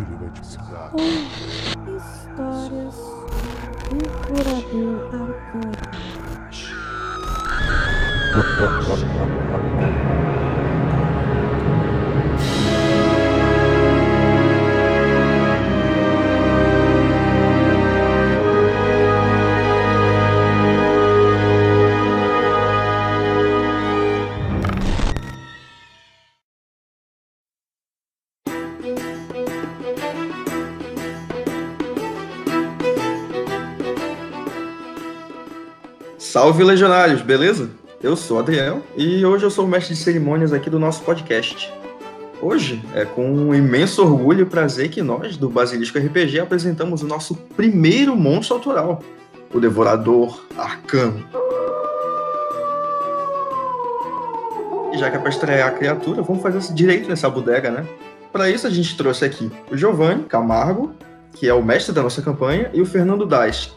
ele vai te ensinar. Histórias do Curador Arcano. Salve legionários, beleza? Eu sou o Adriel e hoje eu sou o mestre de cerimônias aqui do nosso podcast. Hoje é com um imenso orgulho e prazer que nós, do Basilisco RPG, apresentamos o nosso primeiro monstro autoral, o Devorador Arcano. E já que é para estrear a criatura, vamos fazer esse direito nessa bodega, né? Para isso a gente trouxe aqui o Giovanni Camargo, que é o mestre da nossa campanha, e o Fernando Daz,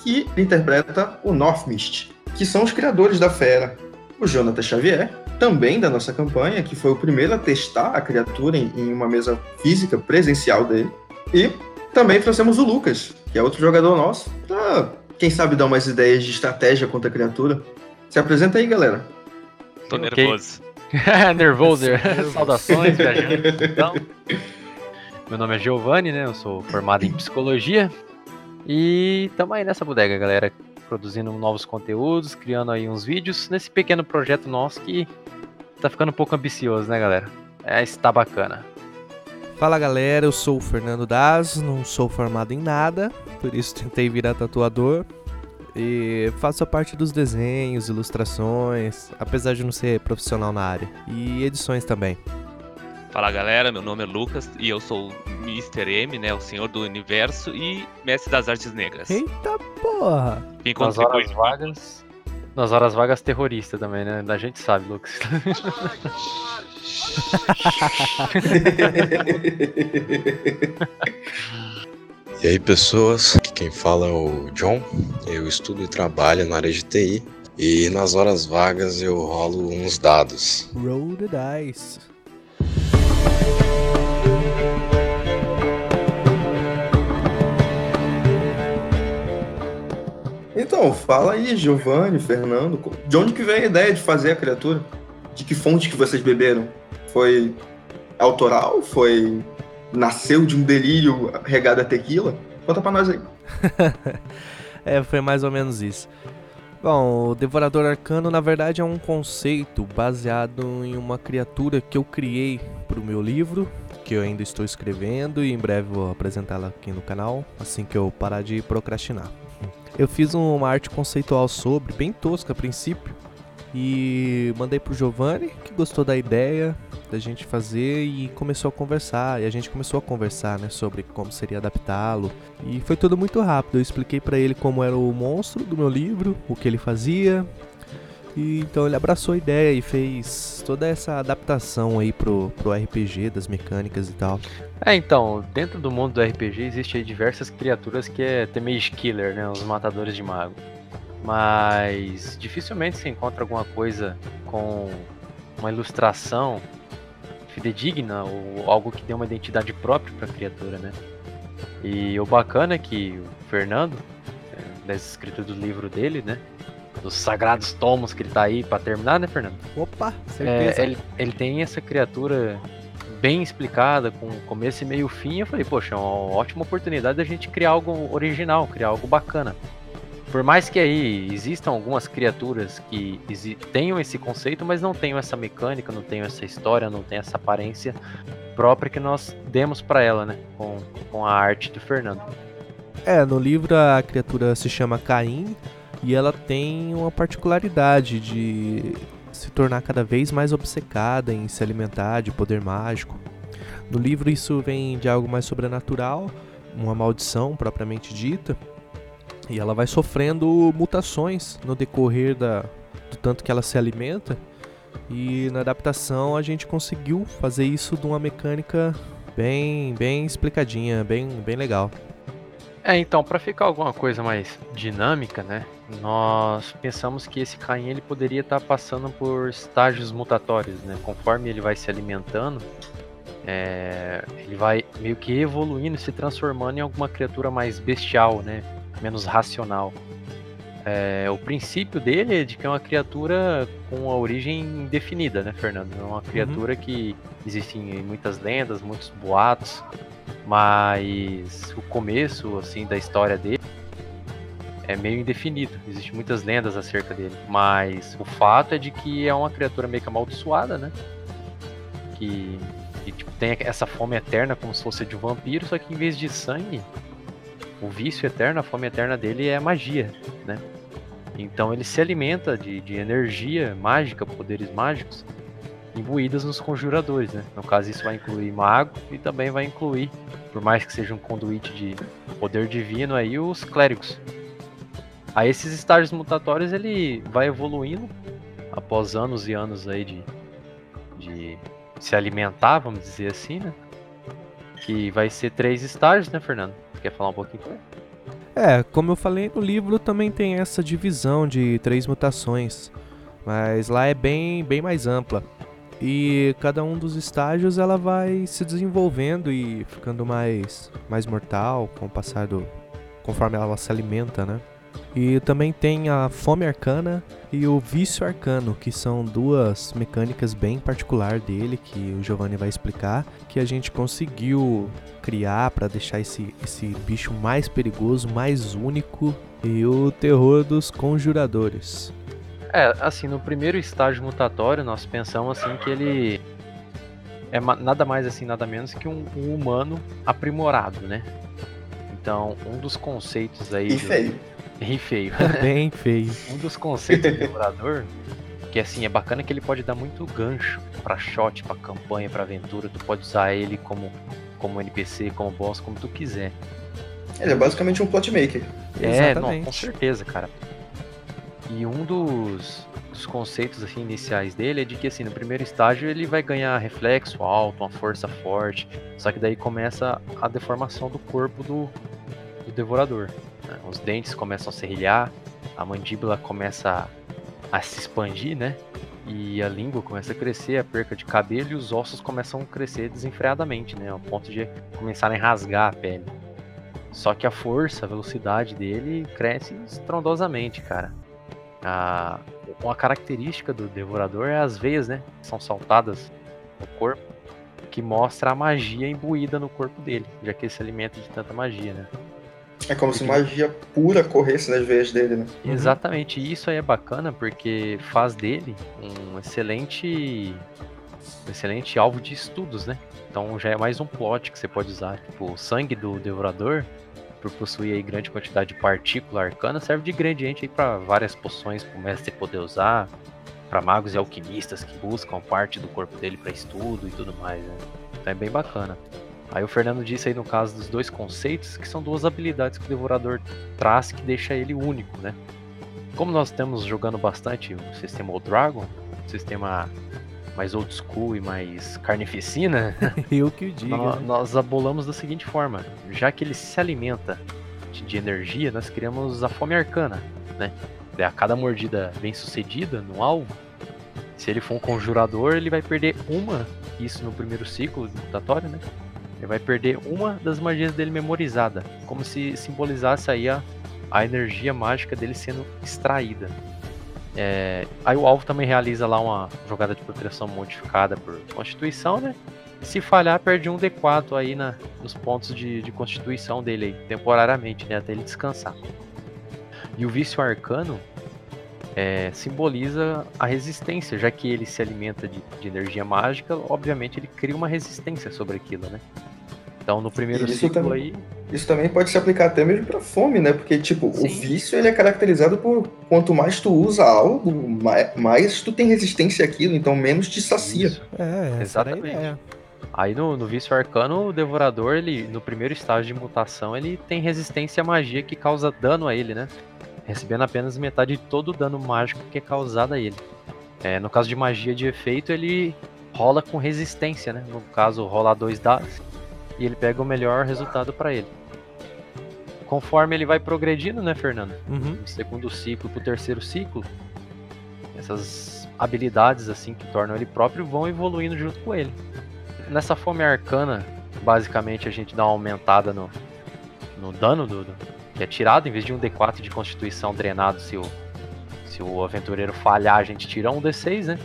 que interpreta o Northmist, que são os criadores da fera. O Jonathan Xavier, também da nossa campanha, que foi o primeiro a testar a criatura em, em uma mesa física presencial dele. E também trouxemos o Lucas, que é outro jogador nosso, pra, quem sabe, dar umas ideias de estratégia contra a criatura. Se apresenta aí, galera. Tô nervoso. Nervoso. Saudações, viajantes. Então, meu nome é Giovanni, né? Eu sou formado em psicologia. E tamo aí nessa bodega, galera. Produzindo novos conteúdos, criando aí uns vídeos nesse pequeno projeto nosso que tá ficando um pouco ambicioso, né, galera? É, está bacana. Fala galera, eu sou o Fernando Daz, não sou formado em nada, por isso tentei virar tatuador. E faço a parte dos desenhos, ilustrações, apesar de não ser profissional na área. E edições também. Fala galera, meu nome é Lucas e eu sou o Mr. M, né? O Senhor do Universo e Mestre das Artes Negras. Eita porra! Vim Nas horas vagas. Nas horas vagas terrorista também, né? A gente sabe, Lucas. E aí pessoas, aqui quem fala é o John, eu estudo e trabalho na área de TI e nas horas vagas eu rolo uns dados. Roll the dice. Então, fala aí, Giovanni, Fernando, de onde que veio a ideia de fazer a criatura? De que fonte que vocês beberam? Foi autoral? Foi nasceu de um delírio regado a tequila? Conta pra nós aí. É, foi mais ou menos isso. Bom, o Devorador Arcano na verdade é um conceito baseado em uma criatura que eu criei pro meu livro, que eu ainda estou escrevendo e em breve vou apresentá-la aqui no canal, assim que eu parar de procrastinar. Eu fiz uma arte conceitual sobre, bem tosca a princípio, e mandei pro Giovanni, que gostou da ideia da gente fazer e começou a conversar. E a gente começou a conversar, né, sobre como seria adaptá-lo. E foi tudo muito rápido. Eu expliquei pra ele como era o monstro do meu livro, o que ele fazia. E então ele abraçou a ideia e fez toda essa adaptação aí pro, pro RPG, das mecânicas e tal. É, então, dentro do mundo do RPG existe diversas criaturas que é The Mage Killer, né? Os matadores de mago. Mas dificilmente se encontra alguma coisa com uma ilustração fidedigna ou algo que dê uma identidade própria para a criatura, né? E o bacana é que o Fernando, é, das escrituras do livro dele, né? Dos sagrados tomos que ele tá aí para terminar, né, Fernando? Opa, É, certeza. ele, ele tem essa criatura bem explicada, com começo e meio fim. Eu falei, poxa, é uma ótima oportunidade da gente criar algo original, criar algo bacana. Por mais que aí existam algumas criaturas que tenham esse conceito, mas não tenham essa mecânica, não tenham essa história, não tenham essa aparência própria que nós demos pra ela, né? Com, com a arte do Fernando. É, no livro a criatura se chama Caim e ela tem uma particularidade de se tornar cada vez mais obcecada em se alimentar de poder mágico. No livro isso vem de algo mais sobrenatural, uma maldição propriamente dita, e ela vai sofrendo mutações no decorrer da, do tanto que ela se alimenta. E na adaptação a gente conseguiu fazer isso de uma mecânica bem, bem explicadinha, bem, bem legal. É, então, para ficar alguma coisa mais dinâmica, né? Nós pensamos que esse Caim ele poderia estar passando por estágios mutatórios, né? Conforme ele vai se alimentando, é, ele vai meio que evoluindo, se transformando em alguma criatura mais bestial, né? Menos racional. É, o princípio dele é de que é uma criatura com a origem indefinida, né, Fernando? É uma criatura que existe em muitas lendas, muitos boatos, mas o começo, assim, da história dele é meio indefinido. Existem muitas lendas acerca dele, mas o fato é de que é uma criatura meio que amaldiçoada, né? Que e, tipo, tem essa fome eterna como se fosse de um vampiro, só que em vez de sangue, o vício eterno, a fome eterna dele é magia, né? Então ele se alimenta de, de energia mágica, poderes mágicos, imbuídas nos conjuradores, né? No caso, isso vai incluir mago e também vai incluir, por mais que seja um conduíte de poder divino aí, os clérigos. A esses estágios mutatórios ele vai evoluindo após anos e anos aí de, de se alimentar, vamos dizer assim, né? Que vai ser três estágios, né, Fernando? Quer falar um pouquinho? É, como eu falei no livro, também tem essa divisão de três mutações, mas lá é bem, bem mais ampla. E cada um dos estágios ela vai se desenvolvendo e ficando mais, mais mortal com o passar do. conforme ela se alimenta, né? E também tem a Fome Arcana e o Vício Arcano, que são duas mecânicas bem particular dele, que o Giovanni vai explicar, que a gente conseguiu criar para deixar esse, esse bicho mais perigoso, mais único e o terror dos conjuradores. É, assim, no primeiro estágio mutatório, nós pensamos assim que ele é nada mais assim, nada menos que um, um humano aprimorado, né? Então, um dos conceitos aí. E feio. E feio. Bem feio. um dos conceitos do devorador, que assim, é bacana que ele pode dar muito gancho pra shot, pra campanha, pra aventura. Tu pode usar ele como, como NPC, como boss, como tu quiser. Ele é basicamente um plot maker. É, não, com certeza, cara. E um dos, dos conceitos assim, iniciais dele é de que assim, no primeiro estágio ele vai ganhar reflexo alto, uma força forte, só que daí começa a deformação do corpo do, do devorador. Né? Os dentes começam a serrilhar, a mandíbula começa a, se expandir, né? E a língua começa a crescer, a perca de cabelo e os ossos começam a crescer desenfreadamente, né? Ao ponto de começarem a rasgar a pele. Só que a força, a velocidade dele cresce estrondosamente, cara. A, uma característica do devorador é as veias, né? São saltadas no corpo, que mostra a magia imbuída no corpo dele, já que ele se alimenta de tanta magia, né? É como se magia pura corresse nas veias dele, né? Uhum. Exatamente, e isso aí é bacana porque faz dele um excelente um excelente alvo de estudos, né? Então já é mais um plot que você pode usar. Tipo, o sangue do devorador, por possuir aí grande quantidade de partícula arcana, serve de ingrediente aí para várias poções pro mestre poder usar, para magos e alquimistas que buscam parte do corpo dele para estudo e tudo mais, né? Então é bem bacana. Aí o Fernando disse aí no caso dos dois conceitos, que são duas habilidades que o Devorador traz que deixa ele único, né? Como nós estamos jogando bastante o sistema Old Dragon, o sistema mais old school e mais carnificina, Eu que o diga. nó- né? nós abolamos da seguinte forma: já que ele se alimenta de, de energia, nós criamos a fome arcana, né? Daí, A cada mordida bem sucedida no alvo, se ele for um conjurador, ele vai perder uma, isso no primeiro ciclo de mutatório, né? Ele vai perder uma das magias dele memorizada, como se simbolizasse aí a, a energia mágica dele sendo extraída. É, aí o alvo também realiza lá uma jogada de proteção modificada por constituição, né? Se falhar, perde um D4 aí na, nos pontos de, de constituição dele aí, temporariamente, né? Até ele descansar. E o vício arcano é, simboliza a resistência, já que ele se alimenta de, de energia mágica, obviamente ele cria uma resistência sobre aquilo, né? Então no primeiro Isso ciclo também. aí. Isso também pode se aplicar até mesmo pra fome, né? Porque, tipo, Sim. o vício ele é caracterizado por quanto mais tu usa algo, mai- mais tu tem resistência àquilo, então menos te sacia. Isso. É, Exatamente. Aí no, no vício arcano, o devorador, ele no primeiro estágio de mutação, ele tem resistência à magia que causa dano a ele, né? Recebendo apenas metade de todo o dano mágico que é causado a ele. É, no caso de magia de efeito, ele rola com resistência, né? No caso, rolar dois dados e ele pega o melhor resultado para ele. Conforme ele vai progredindo, né, Fernando? Uhum. do segundo ciclo pro terceiro ciclo, essas habilidades assim que tornam ele próprio vão evoluindo junto com ele. nessa fome arcana, basicamente a gente dá uma aumentada no, no dano do, do- que é tirado, em vez de um D4 de constituição drenado, se o, se o aventureiro falhar, a gente tira um D6, né?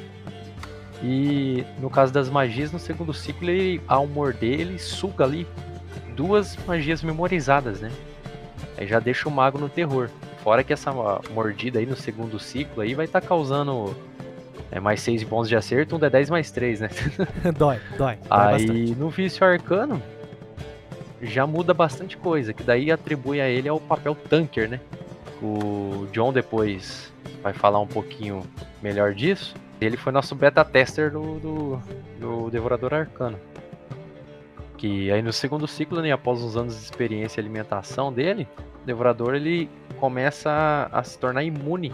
E no caso das magias, no segundo ciclo, ele, ao morder, ele suga ali duas magias memorizadas, né? Aí já deixa o mago no terror. Fora que essa mordida aí no segundo ciclo aí vai estar causando é, mais 6 bons de acerto, um D10 mais 3, né? dói, dói. Aí no vício arcano já muda bastante coisa, que daí atribui a ele ao papel tanker, né? O John depois vai falar um pouquinho melhor disso. Ele foi nosso beta tester do, do, do Devorador Arcano. Que aí no segundo ciclo, né, após uns anos de experiência e alimentação dele, o Devorador ele começa a, a se tornar imune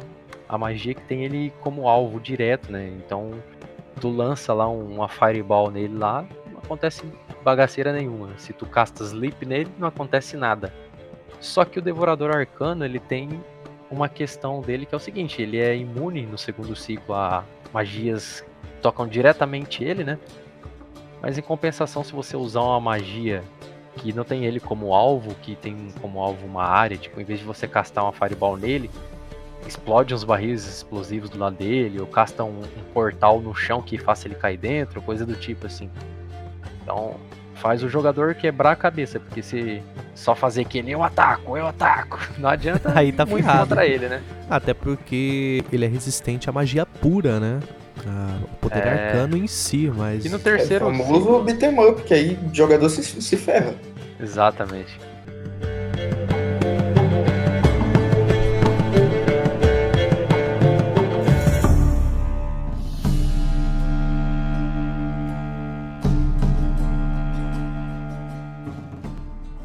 à magia que tem ele como alvo direto, né? Então tu lança lá um- uma fireball nele lá, acontece bagaceira nenhuma. Se tu casta sleep nele, não acontece nada. Só que o Devorador Arcano, ele tem uma questão dele que é o seguinte, ele é imune no segundo ciclo a magias que tocam diretamente ele, né? Mas em compensação, se você usar uma magia que não tem ele como alvo, que tem como alvo uma área, tipo, em vez de você castar uma fireball nele, explode uns barris explosivos do lado dele, ou casta um, um portal no chão que faça ele cair dentro, coisa do tipo assim. Então, faz o jogador quebrar a cabeça, porque se só fazer que nem eu ataco, eu ataco, não adianta Aí tá muito ferrado. contra ele, né? Até porque ele é resistente à magia pura, né? Ah, o poder É. arcano em si, mas. E no É terceiro famoso ciclo- beat'em up, que aí o jogador se, se ferra. Exatamente.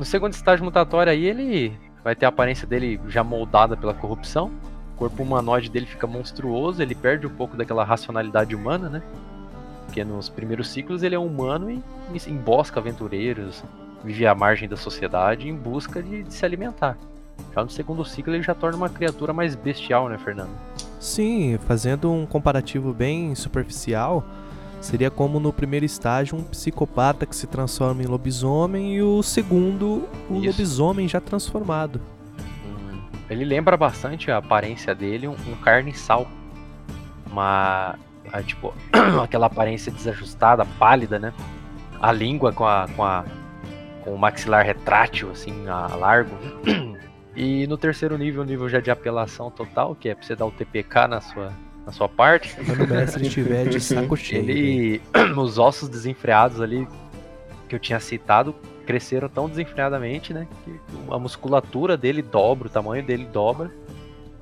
No segundo estágio mutatório aí, ele vai ter a aparência dele já moldada pela corrupção. O corpo humanoide dele fica monstruoso, ele perde um pouco daquela racionalidade humana, né? Porque nos primeiros ciclos ele é humano e embosca aventureiros, vive à margem da sociedade em busca de, de se alimentar. Já no segundo ciclo ele já torna uma criatura mais bestial, né, Fernando? Sim, fazendo um comparativo bem superficial, seria como no primeiro estágio um psicopata que se transforma em lobisomem e o segundo, o Isso. lobisomem já transformado. Ele lembra bastante a aparência dele, um, um carniçal. Uma. a, tipo, aquela aparência desajustada, pálida, né? A língua com a. com a. com o maxilar retrátil, assim, a largo. E no terceiro nível, nível já de apelação total, que é pra você dar o TPK na sua, na sua parte. Quando o mestre estiver de saco cheio. Ele. Os ossos desenfreados ali que eu tinha citado cresceram tão desenfreadamente, né? Que a musculatura dele dobra, o tamanho dele dobra.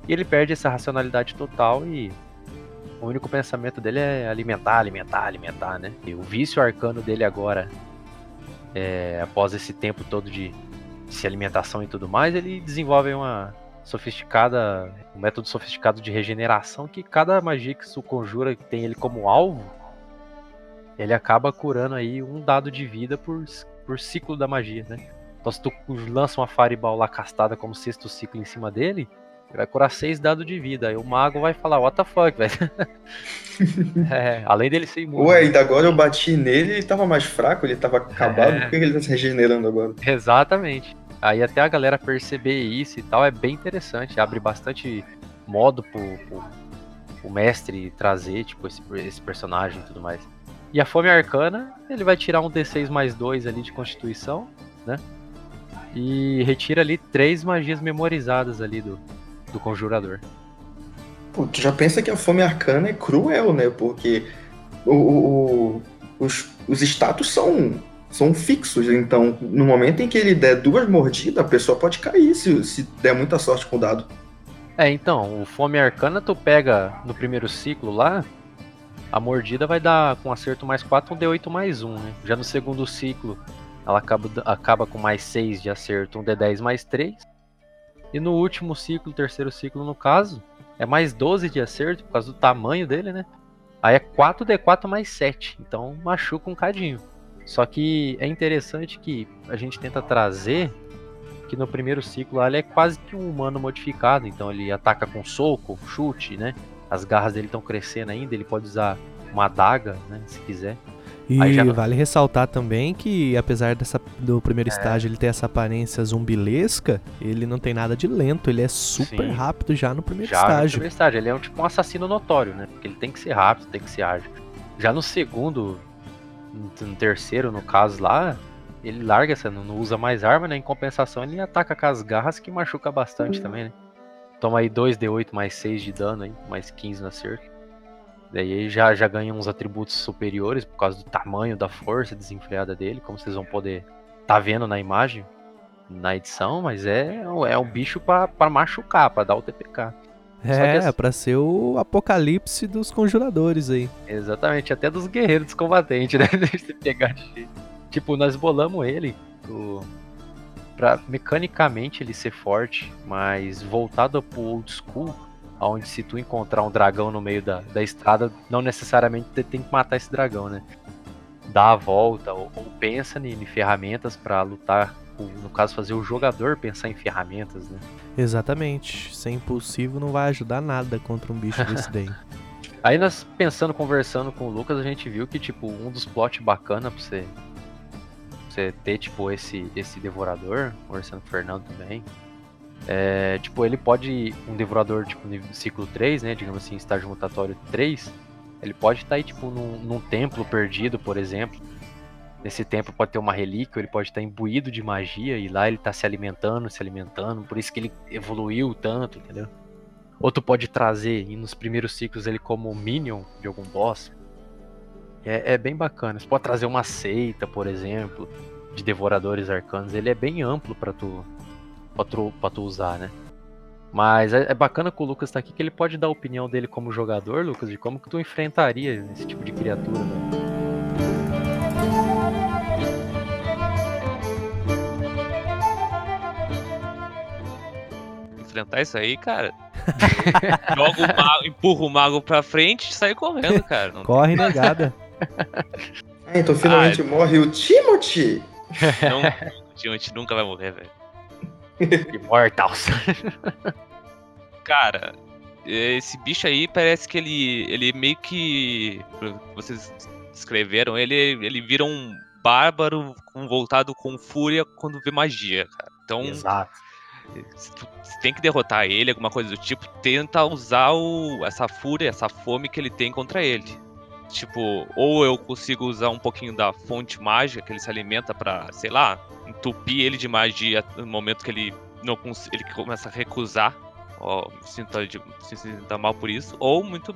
E ele perde essa racionalidade total e o único pensamento dele é alimentar, alimentar, alimentar, né? E o vício arcano dele agora, é, após esse tempo todo de, de alimentação e tudo mais, ele desenvolve uma sofisticada, um método sofisticado de regeneração que cada magia que isso conjura que tem ele como alvo, ele acaba curando aí um dado de vida por, por ciclo da magia, né? Então se tu lança uma Fireball lá castada como sexto ciclo em cima dele, ele vai curar seis dados de vida. Aí o mago vai falar, what the fuck, velho? é, além dele ser imune. Ué, ainda agora eu bati nele, ele tava mais fraco, ele tava acabado, É. por que ele tá se regenerando agora? Exatamente. Aí até a galera perceber isso e tal é bem interessante. Abre bastante modo pro, pro, pro mestre trazer, tipo, esse, esse personagem e tudo mais. E a Fome Arcana, ele vai tirar um D6 mais 2 ali de Constituição, né? E retira ali três magias memorizadas ali do, do Conjurador. Pô, tu já pensa que a fome arcana é cruel, né? Porque o, o- o- os, os status são, são fixos, então no momento em que ele der duas mordidas, a pessoa pode cair se, se der muita sorte com o dado. É, então, o Fome Arcana tu pega no primeiro ciclo lá, a mordida vai dar com acerto mais 4 um D8 mais 1, né? Já no segundo ciclo, ela acaba, acaba com mais 6 de acerto, um D10 mais 3. E no último ciclo, terceiro ciclo no caso, é mais 12 de acerto por causa do tamanho dele, né? Aí é 4D4 mais 7, então machuca um cadinho. Só que é interessante que a gente tenta trazer que no primeiro ciclo lá, ele é quase que um humano modificado, então ele ataca com soco, chute, né? As garras dele estão crescendo ainda, ele pode usar uma adaga, né, se quiser. E já vale ressaltar também que, apesar dessa, do primeiro É. estágio ele ter essa aparência zumbilesca, ele não tem nada de lento, ele é super Sim. rápido já no primeiro Já no estágio. primeiro estágio, ele é um tipo um assassino notório, né? Porque ele tem que ser rápido, tem que ser ágil. Já no segundo, no terceiro, no caso lá, ele larga essa, não usa mais arma, né? Em compensação, ele ataca com as garras que machuca bastante também, né? Toma aí 2d8 mais 6 de dano aí, mais 15 na cerca. Daí ele já, já ganha uns atributos superiores por causa do tamanho da força desenfreada dele, como vocês vão poder tá vendo na imagem, na edição, mas é, é um bicho pra machucar, pra dar o TPK. É, assim- pra ser o apocalipse dos conjuradores aí. Exatamente, até dos guerreiros dos combatentes, né? Se pegar de. Tipo, nós bolamos ele o... pra mecanicamente ele ser forte, mas voltado pro old school, onde se tu encontrar um dragão no meio da, da estrada, não necessariamente tu tem que matar esse dragão, né? Dá a volta, ou, ou pensa em, em ferramentas pra lutar, no caso fazer o jogador pensar em ferramentas, né? Exatamente. Ser impulsivo não vai ajudar nada contra um bicho desse daí. Aí nós pensando, conversando com o Lucas, a gente viu que, tipo, um dos plots bacana pra você, pra você ter, tipo, esse, esse devorador, conversando com o Fernando também. É, tipo, ele pode, um devorador, tipo, nível ciclo 3, né, digamos assim, estágio mutatório 3, ele pode estar aí, tipo, num, num templo perdido, por exemplo. Nesse templo pode ter uma relíquia, ele pode estar imbuído de magia, e lá ele tá se alimentando, se alimentando, por isso que ele evoluiu tanto, entendeu? Ou tu pode trazer, e nos primeiros ciclos, ele como minion de algum boss. É, é bem bacana. Você pode trazer uma seita, por exemplo, de devoradores arcanos. Ele é bem amplo pra tu, pra tu, tu usar, né? Mas é, é bacana que o Lucas tá aqui, que ele pode dar a opinião dele como jogador, Lucas, de como que tu enfrentaria esse tipo de criatura, né? Enfrentar isso aí, cara. Joga o mago, empurra o mago pra frente e sai correndo, cara. Não, Corre negada. Ah, então finalmente morre o Timothy. não, a gente nunca vai morrer, velho. Immortals. Cara, esse bicho aí parece que ele, ele meio que. Vocês descreveram, ele, ele vira um bárbaro voltado com fúria quando vê magia, cara. Então, Exato. Se tu tem que derrotar ele, alguma coisa do tipo, tenta usar o, essa fúria, essa fome que ele tem contra ele. Tipo, ou eu consigo usar um pouquinho da fonte mágica que ele se alimenta pra, sei lá, entupir ele de magia no momento que ele não ele começa a recusar. Ó, sinta, se sinta mal por isso. Ou muito.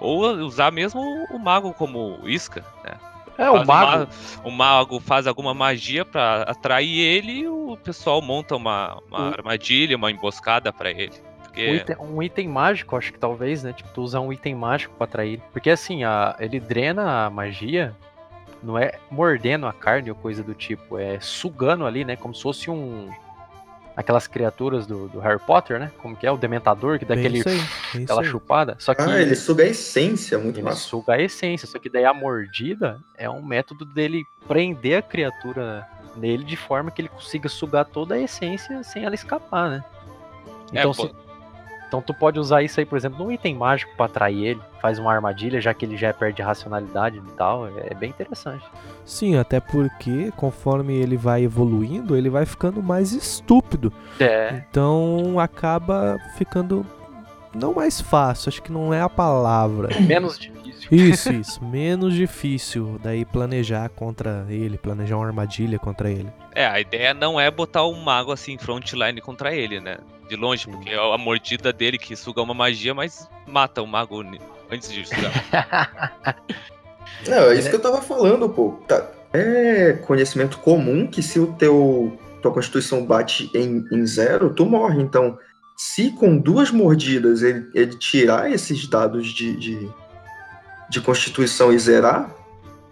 Ou usar mesmo o mago como isca, né? É, o mago. ma- o mago faz alguma magia pra atrair ele e o pessoal monta uma, uma armadilha, uma emboscada pra ele. Porque Um item, um item mágico, acho que talvez, né? Tipo, tu usar um item mágico pra atrair. Porque assim, a, ele drena a magia, não é mordendo a carne ou coisa do tipo, é sugando ali, né? Como se fosse um. Aquelas criaturas do, do Harry Potter, né? Como que é? O Dementador, que dá aquele, isso aí, isso aquela aí. chupada. Só que Ah, ele suga a essência, muito ele massa. suga a essência. Só que daí a mordida é um método dele prender a criatura nele de forma que ele consiga sugar toda a essência sem ela escapar, né? É, Então, pô- se- então tu pode usar isso aí, por exemplo, num item mágico pra atrair ele, faz uma armadilha, já que ele já perde racionalidade e tal. É bem interessante. Sim, até porque conforme ele vai evoluindo, ele vai ficando mais estúpido. É. Então acaba ficando não mais fácil, acho que não é a palavra. Menos difícil. Isso, isso, menos difícil daí planejar contra ele, planejar uma armadilha contra ele. É, a ideia não é botar o mago assim frontline contra ele, né? De longe, porque é a mordida dele que suga uma magia, mas mata o mago antes de sugar. Não, é isso que eu tava falando, pô. Tá- É conhecimento comum que se o teu tua constituição bate em, em zero, tu morre. Então, se com duas mordidas ele, ele tirar esses dados de, de, de constituição e zerar,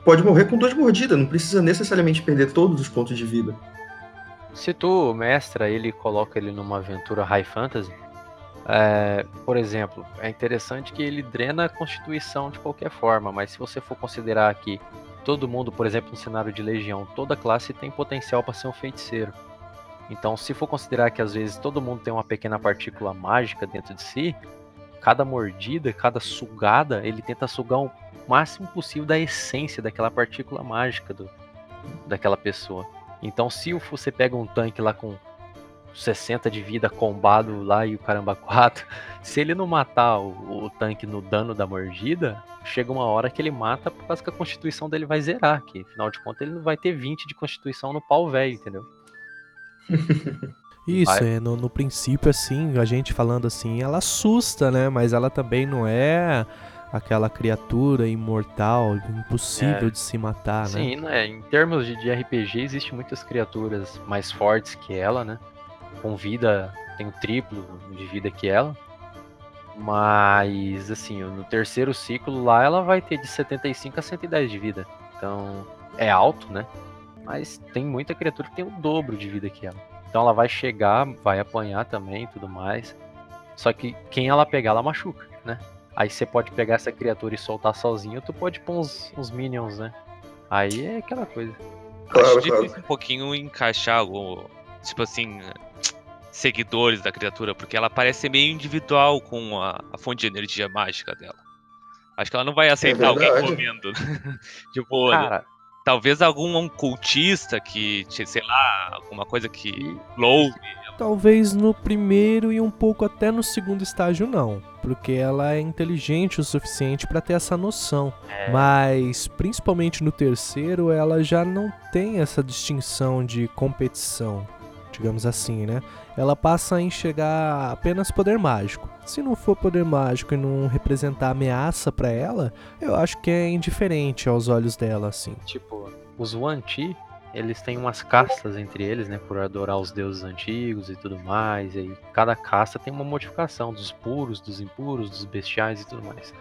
pode morrer com duas mordidas. Não precisa necessariamente perder todos os pontos de vida. Se tu mestra ele coloca ele numa aventura high fantasy, é, por exemplo, é interessante que ele drena a constituição de qualquer forma, mas se você for considerar que todo mundo, por exemplo, no cenário de legião, toda classe tem potencial para ser um feiticeiro. Então, se for considerar que às vezes todo mundo tem uma pequena partícula mágica dentro de si, cada mordida, cada sugada, ele tenta sugar o máximo possível da essência daquela partícula mágica do, daquela pessoa. Então, se você pega um tanque lá com 60 de vida combado lá e o caramba 4, se ele não matar o, o, tanque no dano da mordida, chega uma hora que ele mata por causa que a constituição dele vai zerar, que afinal de contas ele não vai ter 20 de constituição no pau velho, entendeu? Isso, Vai. é, no, no princípio, assim, a gente falando assim, ela assusta, né? Mas ela também não é aquela criatura imortal, impossível É. de se matar, né? Sim, né? Em termos de, de RPG, existem muitas criaturas mais fortes que ela, né? Com vida, tem o triplo de vida que ela. Mas, assim, no terceiro ciclo lá, ela vai ter de 75 a 110 de vida. Então, é alto, né? Mas tem muita criatura que tem o dobro de vida que ela. Então ela vai chegar, vai apanhar também e tudo mais. Só que quem ela pegar, ela machuca, né? Aí você pode pegar essa criatura e soltar sozinho, tu pode pôr uns, uns minions, né? Aí é aquela coisa. Claro, Acho claro. difícil um pouquinho encaixar o, tipo assim, seguidores da criatura, porque ela parece ser meio individual com a, a fonte de energia mágica dela. Acho que ela não vai aceitar alguém verdade. comendo. tipo, Cara, talvez algum um cultista que, sei lá, alguma coisa que louve. Talvez no primeiro e um pouco até no segundo estágio não, porque ela é inteligente o suficiente pra ter essa noção. É. Mas principalmente no terceiro, ela já não tem essa distinção de competição, digamos assim, né? Ela passa a enxergar apenas poder mágico. Se não for poder mágico e não representar ameaça pra ela, eu acho que é indiferente aos olhos dela, assim. tipo, os Wanti, eles têm umas castas entre eles, né? Por adorar os deuses antigos e tudo mais. E aí cada casta tem uma modificação dos puros, dos impuros, dos bestiais e tudo mais.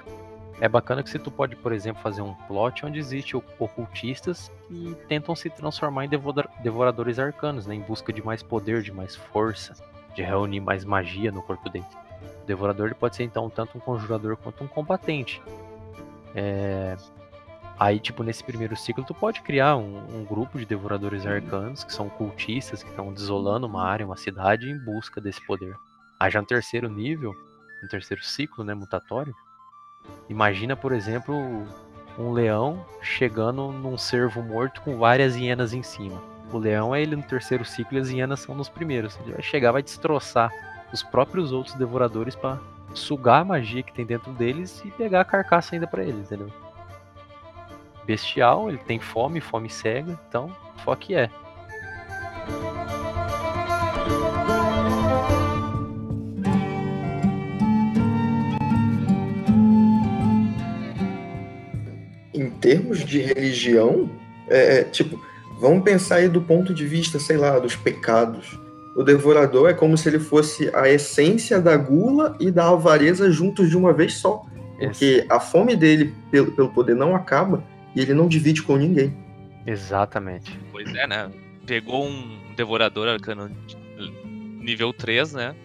É bacana que se tu pode, por exemplo, fazer um plot onde existe ocultistas que tentam se transformar em devora- devoradores arcanos, né? Em busca de mais poder, de mais força, de reunir mais magia no corpo dele. O devorador ele pode ser então tanto um conjurador quanto um combatente. É, Aí, tipo, nesse primeiro ciclo, tu pode criar um, um grupo de devoradores arcanos, que são cultistas, que estão desolando uma área, uma cidade, em busca desse poder. Aí já no terceiro nível, no terceiro ciclo, né, mutatório, imagina, por exemplo, um leão chegando num cervo morto com várias hienas em cima. O leão é ele no terceiro ciclo e as hienas são nos primeiros. Ele vai chegar, vai destroçar os próprios outros devoradores pra sugar a magia que tem dentro deles e pegar a carcaça ainda pra eles, entendeu? Bestial, ele tem fome, fome cega, então foque é. Em termos de religião, é, é, tipo, vamos pensar aí do ponto de vista, sei lá, dos pecados. O devorador é como se ele fosse a essência da gula e da avareza juntos de uma vez só. Porque a fome dele pelo, pelo poder não acaba e ele não divide com ninguém. Exatamente. Pois é, né? Pegou um devorador arcano nível 3, né?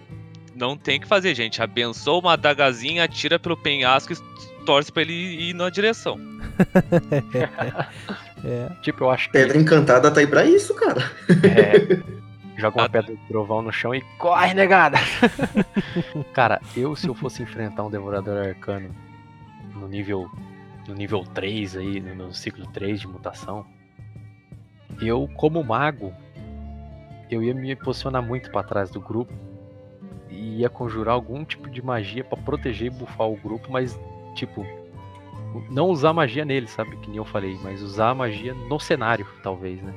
Não tem o que fazer, gente. Abençoa uma adagazinha, atira pelo penhasco e torce pra ele ir na direção. É. Tipo, eu acho que Pedra encantada tá aí pra isso, cara. é, joga uma pedra de trovão no chão e corre, negada! Cara, eu se eu fosse enfrentar um devorador arcano no nível no nível 3 aí, no ciclo 3 de mutação, eu como mago, eu ia me posicionar muito pra trás do grupo e ia conjurar algum tipo de magia pra proteger e bufar o grupo, mas tipo não usar magia nele, sabe? Que nem eu falei, mas usar magia no cenário, talvez, né?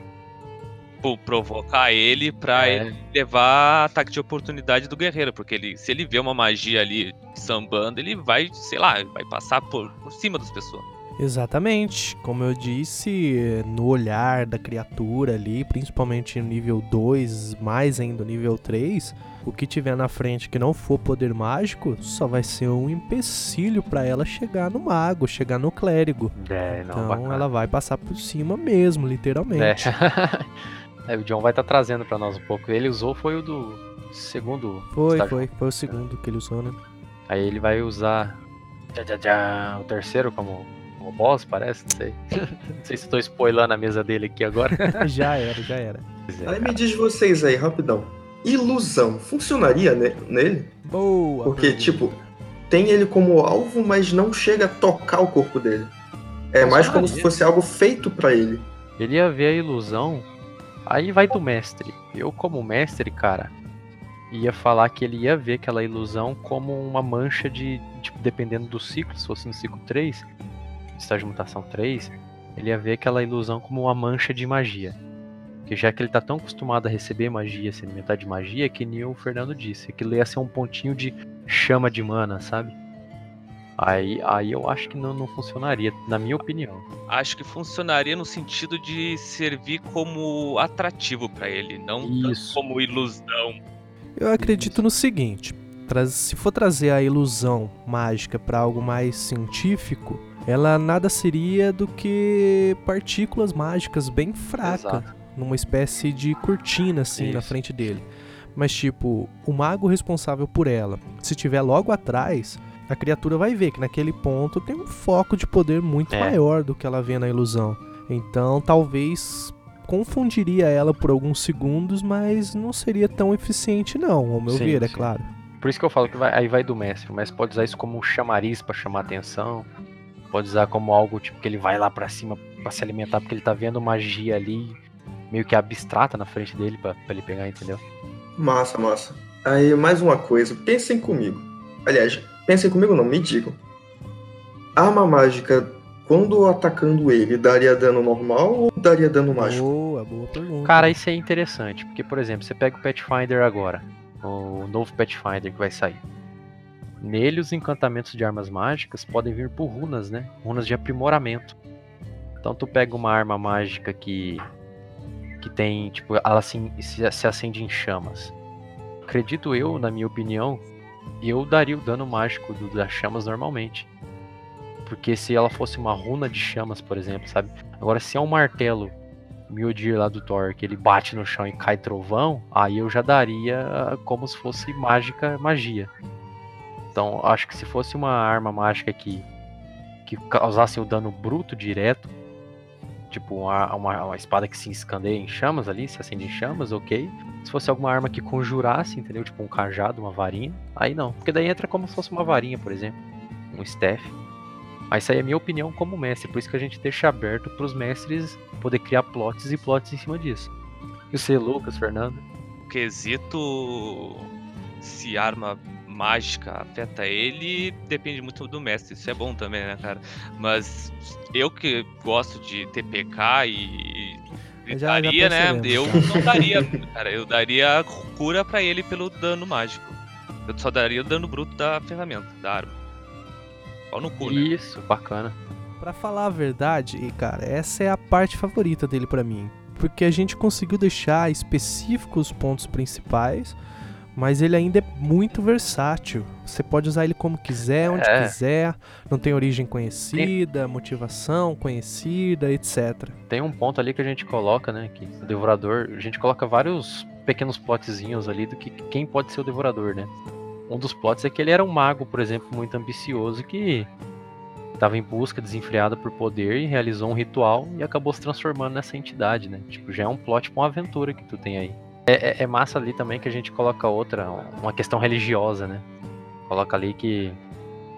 Tipo, provocar ele pra É. ele levar ataque de oportunidade do guerreiro. Porque ele, se ele vê uma magia ali sambando, ele vai, sei lá, vai passar por, por cima das pessoas. Exatamente. Como eu disse, no olhar da criatura ali, principalmente no nível 2, mais ainda no nível 3, o que tiver na frente que não for poder mágico, só vai ser um empecilho pra ela chegar no mago, chegar no clérigo. É, não, Então bacana. ela vai passar por cima mesmo, literalmente. É. É, o John vai estar trazendo pra nós um pouco. Ele usou foi o do segundo. Foi, estágio. foi, foi o segundo que ele usou, né? Aí ele vai usar tchá, tchá, tchá, o terceiro como, como boss, parece, não sei. não sei se estou spoilando a mesa dele aqui agora. já era, já era. É, Aí me diz vocês aí, rapidão. Ilusão funcionaria ne- nele? Boa! Porque, pergunta. tipo, tem ele como alvo, mas não chega a tocar o corpo dele. É mais como se fosse algo feito pra ele. Ele ia ver a ilusão. Aí vai do mestre. Eu, como mestre, cara, ia falar que ele ia ver aquela ilusão como uma mancha de. Tipo, dependendo do ciclo, se fosse no ciclo 3, estágio de mutação 3, ele ia ver aquela ilusão como uma mancha de magia. Porque já que ele tá tão acostumado a receber magia, se alimentar de magia, que nem o Fernando disse, aquilo ia ser um pontinho de chama de mana, sabe? Aí, aí eu acho que não, não funcionaria, na minha opinião. Acho que funcionaria no sentido de servir como atrativo pra ele, não como ilusão. Eu acredito no seguinte: se for trazer a ilusão mágica para algo mais científico, ela nada seria do que partículas mágicas bem fracas, Exato. numa espécie de cortina assim na Isso. frente dele. Mas tipo, o mago responsável por ela, se tiver logo atrás, a criatura vai ver que naquele ponto tem um foco de poder muito É. maior do que ela vê na ilusão. Então, talvez confundiria ela por alguns segundos, mas não seria tão eficiente não, ao meu Sim, ver, é sim. claro. Por isso que eu falo que vai- aí vai do mestre. O mestre pode usar isso como um chamariz pra chamar atenção. Pode usar como algo tipo que ele vai lá pra cima pra se alimentar porque ele tá vendo magia ali meio que abstrata na frente dele pra, pra ele pegar, entendeu? Massa, massa. Aí, mais uma coisa. Pensem comigo. Aliás, pensem comigo não, me digam. Arma mágica, quando atacando ele, daria dano normal ou daria dano mágico? Boa, boa pergunta. Cara, isso é interessante, porque, por exemplo, você pega o Pathfinder agora, o novo Pathfinder que vai sair. Nele, os encantamentos de armas mágicas podem vir por runas, né? Runas de aprimoramento. Então, tu pega uma arma mágica que que tem, tipo, ela assim, se, se acende em chamas. Acredito eu, na minha opinião, eu daria o dano mágico do- das chamas normalmente. Porque se ela fosse uma runa de chamas, por exemplo, sabe? Agora, se é um martelo Mjolnir lá do Thor, que ele bate no chão e cai trovão, aí eu já daria como se fosse mágica, magia. Então, acho que se fosse uma arma mágica que, que causasse o dano bruto direto, tipo uma, uma, uma espada que se escandeia em chamas ali, se acende em chamas, ok. Se fosse alguma arma que conjurasse, entendeu? Tipo um cajado, uma varinha, aí não. Porque daí entra como se fosse uma varinha, por exemplo. Um staff. Mas isso aí é minha opinião como mestre, por isso que a gente deixa aberto para os mestres poder criar plots e plots em cima disso. E você, Lucas, Fernando? O quesito se arma mágica afeta ele depende muito do mestre. Isso é bom também, né, cara? Mas eu que gosto de TPK e Já- já gritaria, né? Eu não daria, cara. Eu daria cura pra ele pelo dano mágico. Eu só daria o dano bruto da ferramenta, da arma. Pau no cu, né? Isso, bacana. Pra falar a verdade, e, cara, essa é a parte favorita dele pra mim. Porque a gente conseguiu deixar específicos os pontos principais, mas ele ainda é muito versátil. Você pode usar ele como quiser, onde É. quiser. Não tem origem conhecida, motivação conhecida, etc. Tem um ponto ali que a gente coloca, né? Que o devorador, a gente coloca vários pequenos plotzinhos ali do que quem pode ser o devorador, né? Um dos plots é que ele era um mago, por exemplo, muito ambicioso que estava em busca desenfreada por poder e realizou um ritual e acabou se transformando nessa entidade, né? Tipo, já é um plot pra uma aventura que tu tem aí. É, é- é massa ali também que a gente coloca outra, uma questão religiosa, né? Coloca ali que,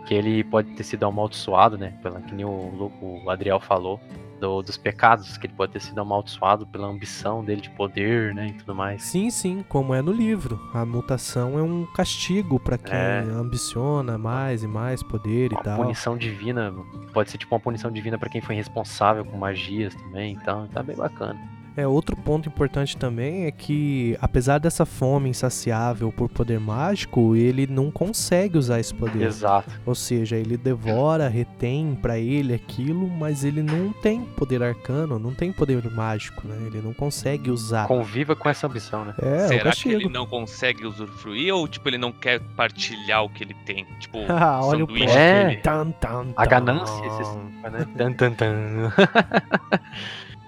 que ele pode ter sido amaldiçoado, né? Pela, que nem o, o Adriel falou, do- dos pecados, que ele pode ter sido amaldiçoado pela ambição dele de poder, né? E tudo mais. Sim, sim, como é no livro. A mutação é um castigo pra quem É. ambiciona mais e mais poder e Uma tal. punição divina, pode ser tipo uma punição divina pra quem foi responsável com magias também, então tá bem bacana. É, outro ponto importante também é que, apesar dessa fome insaciável por poder mágico, ele não consegue usar esse poder. Exato. Ou seja, ele devora, retém pra ele aquilo, mas ele não tem poder arcano, não tem poder mágico, né? Ele não consegue usar. Conviva com essa ambição, né? É, Será que ele não consegue usufruir ou tipo ele não quer partilhar o que ele tem? Tipo, Ah, olha o sanduíche ponto. É. que ele- Tan, tan, A tan. ganância, esse- né? Tan, tan, tan.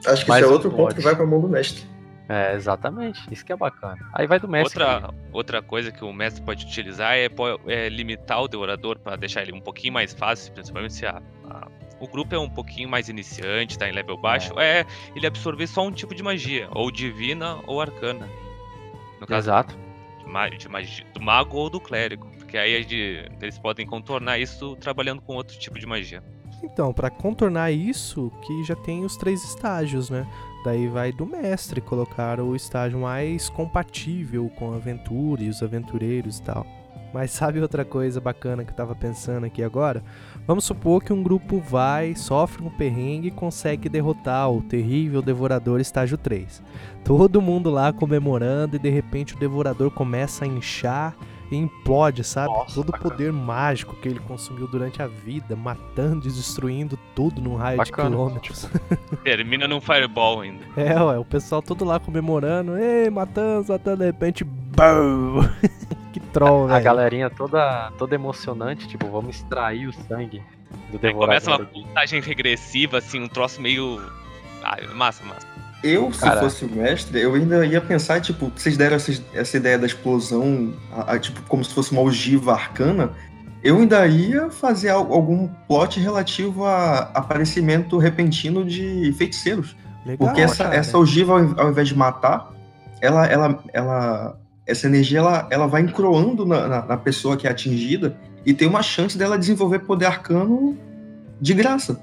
Acho que Mais isso é outro ponto plot. que vai pra mão do mestre. É, exatamente. Isso que é bacana. Aí vai do mestre. Outra, outra coisa que o mestre pode utilizar é, é limitar o devorador para deixar ele um pouquinho mais fácil, principalmente se a- a- o grupo é um pouquinho mais iniciante, tá em level baixo, é, ele absorver só um tipo de magia, ou divina ou arcana. No caso Exato. de ma- de magia, do mago ou do clérigo. Porque que aí é eles podem contornar isso trabalhando com outro tipo de magia. Então, pra contornar isso, que já tem os três estágios, né? Daí vai do mestre colocar o estágio mais compatível com a aventura e os aventureiros e tal. Mas sabe outra coisa bacana que eu tava pensando aqui agora? Vamos supor que um grupo vai, sofre um perrengue e consegue derrotar o terrível Devorador estágio 3. Todo mundo lá comemorando e de repente o Devorador começa a inchar e implode, sabe? Nossa, Todo o poder mágico que ele consumiu durante a vida, matando e destruindo tudo num raio Bacana. de quilômetros. Termina num fireball ainda. É, ué, o pessoal todo lá comemorando, ei, matando, matando, de repente, BAM! que troll, A velho. galerinha toda, toda emocionante, tipo, vamos extrair o sangue do Aí começa uma devorador. contagem regressiva, assim, um troço meio. Ah, massa, massa. Eu, se Cara. fosse o mestre, eu ainda ia pensar, tipo, vocês deram essa, essa ideia da explosão, a- a, tipo, como se fosse uma ogiva arcana. Eu ainda ia fazer al- algum plot relativo a aparecimento repentino de feiticeiros. Legal, Porque essa, cara. essa ogiva, ao, ao invés de matar, ela, ela, ela, essa energia, ela, ela vai encroando na, na, na pessoa que é atingida e tem uma chance dela desenvolver poder arcano de graça.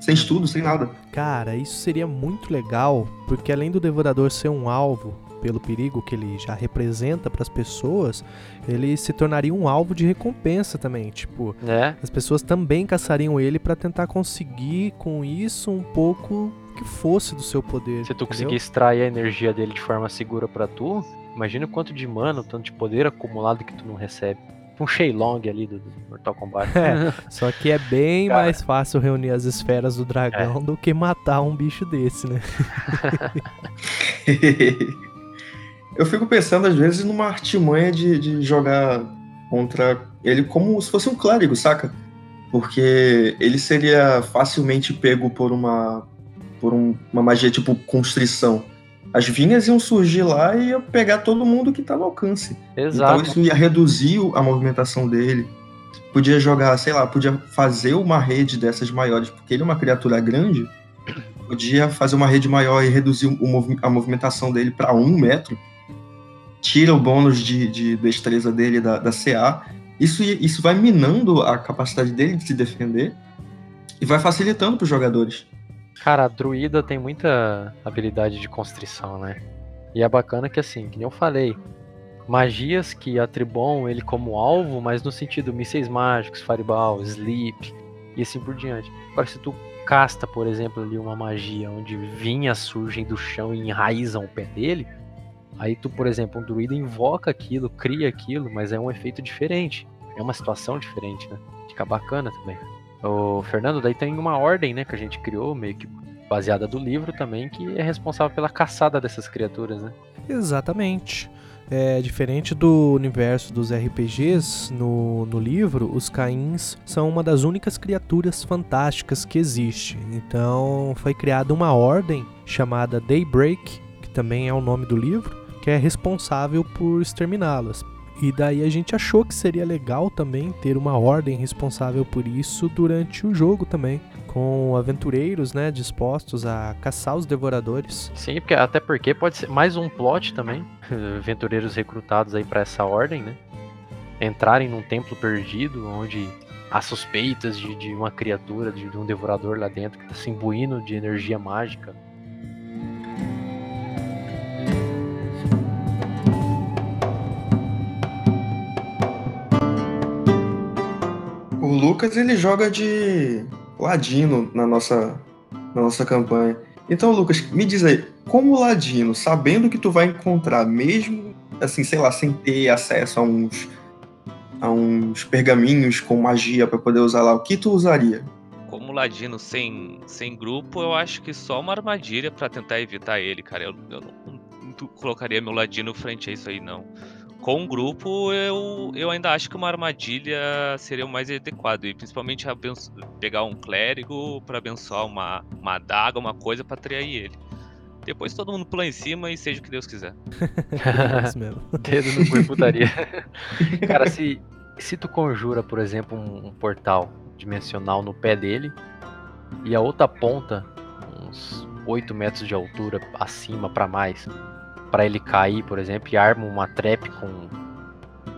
Sem estudo, sem nada. Cara, isso seria muito legal, porque além do Devorador ser um alvo pelo perigo que ele já representa pras pessoas, ele se tornaria um alvo de recompensa também. Tipo, Né? as pessoas também caçariam ele pra tentar conseguir com isso um pouco que fosse do seu poder. Se tu entendeu? conseguir extrair a energia dele de forma segura pra tu, imagina o quanto de mana, o tanto de poder acumulado que tu não recebe. Um Shenlong ali do, do Mortal Kombat. É. Só que é bem Cara. mais fácil reunir as esferas do dragão do que matar um bicho desse, né? Eu fico pensando, às vezes, numa artimanha de, de jogar contra ele como se fosse um clérigo, saca? Porque ele seria facilmente pego por uma por um- uma magia tipo constrição. As vinhas iam surgir lá e ia pegar todo mundo que tá no alcance. Exato. Então isso ia reduzir a movimentação dele. Podia jogar, sei lá, podia fazer uma rede dessas maiores, porque ele é uma criatura grande. Podia fazer uma rede maior e reduzir o a movimentação dele para um metro. Tira o bônus de, de destreza dele da, da CA. Isso, isso vai minando a capacidade dele de se defender e vai facilitando para os jogadores. Cara, a druida tem muita habilidade de constrição, né? E é bacana que assim, que nem eu falei, magias que atribuam ele como alvo, mas no sentido mísseis mágicos, fireball, sleep e assim por diante. Agora, se tu casta, por exemplo, ali uma magia onde vinhas surgem do chão e enraizam o pé dele, aí tu, por exemplo, um druida invoca aquilo, cria aquilo, mas é um efeito diferente. É uma situação diferente, né? Fica bacana também. O Fernando, daí tem uma ordem, né, que a gente criou, meio que baseada do livro também, que é responsável pela caçada dessas criaturas, né? Exatamente. É, diferente do universo dos RPGs, no, no livro, os Cains são uma das únicas criaturas fantásticas que existe. Então foi criada uma ordem chamada Daybreak, que também é o nome do livro, que é responsável por exterminá-las. E daí a gente achou que seria legal também ter uma ordem responsável por isso durante o jogo também, com aventureiros, né, dispostos a caçar os devoradores. Sim, porque, até porque pode ser mais um plot também, aventureiros recrutados aí pra essa ordem, né? Entrarem num templo perdido, onde há suspeitas de, de uma criatura, de, de um devorador lá dentro, que tá se imbuindo de energia mágica. O Lucas ele joga de ladino na nossa, na nossa campanha. Então, Lucas, me diz aí, como ladino, sabendo que tu vai encontrar, mesmo assim, sei lá, sem ter acesso a uns a uns pergaminhos com magia pra poder usar lá, o que tu usaria? Como ladino sem, sem grupo, eu acho que só uma armadilha pra tentar evitar ele, cara. Eu, eu não, não colocaria meu ladino frente a isso aí, não. Com um grupo, eu, eu ainda acho que uma armadilha seria o mais adequado. E principalmente abenço- pegar um clérigo pra abençoar uma, uma adaga, uma coisa pra atrair ele. Depois todo mundo pula em cima e seja o que Deus quiser. É isso mesmo. Dedo no cu e putaria. Cara, se, se tu conjura, por exemplo, um, um portal dimensional no pé dele e a outra ponta, uns 8 metros de altura acima pra mais, pra ele cair, por exemplo, e arma uma trap com,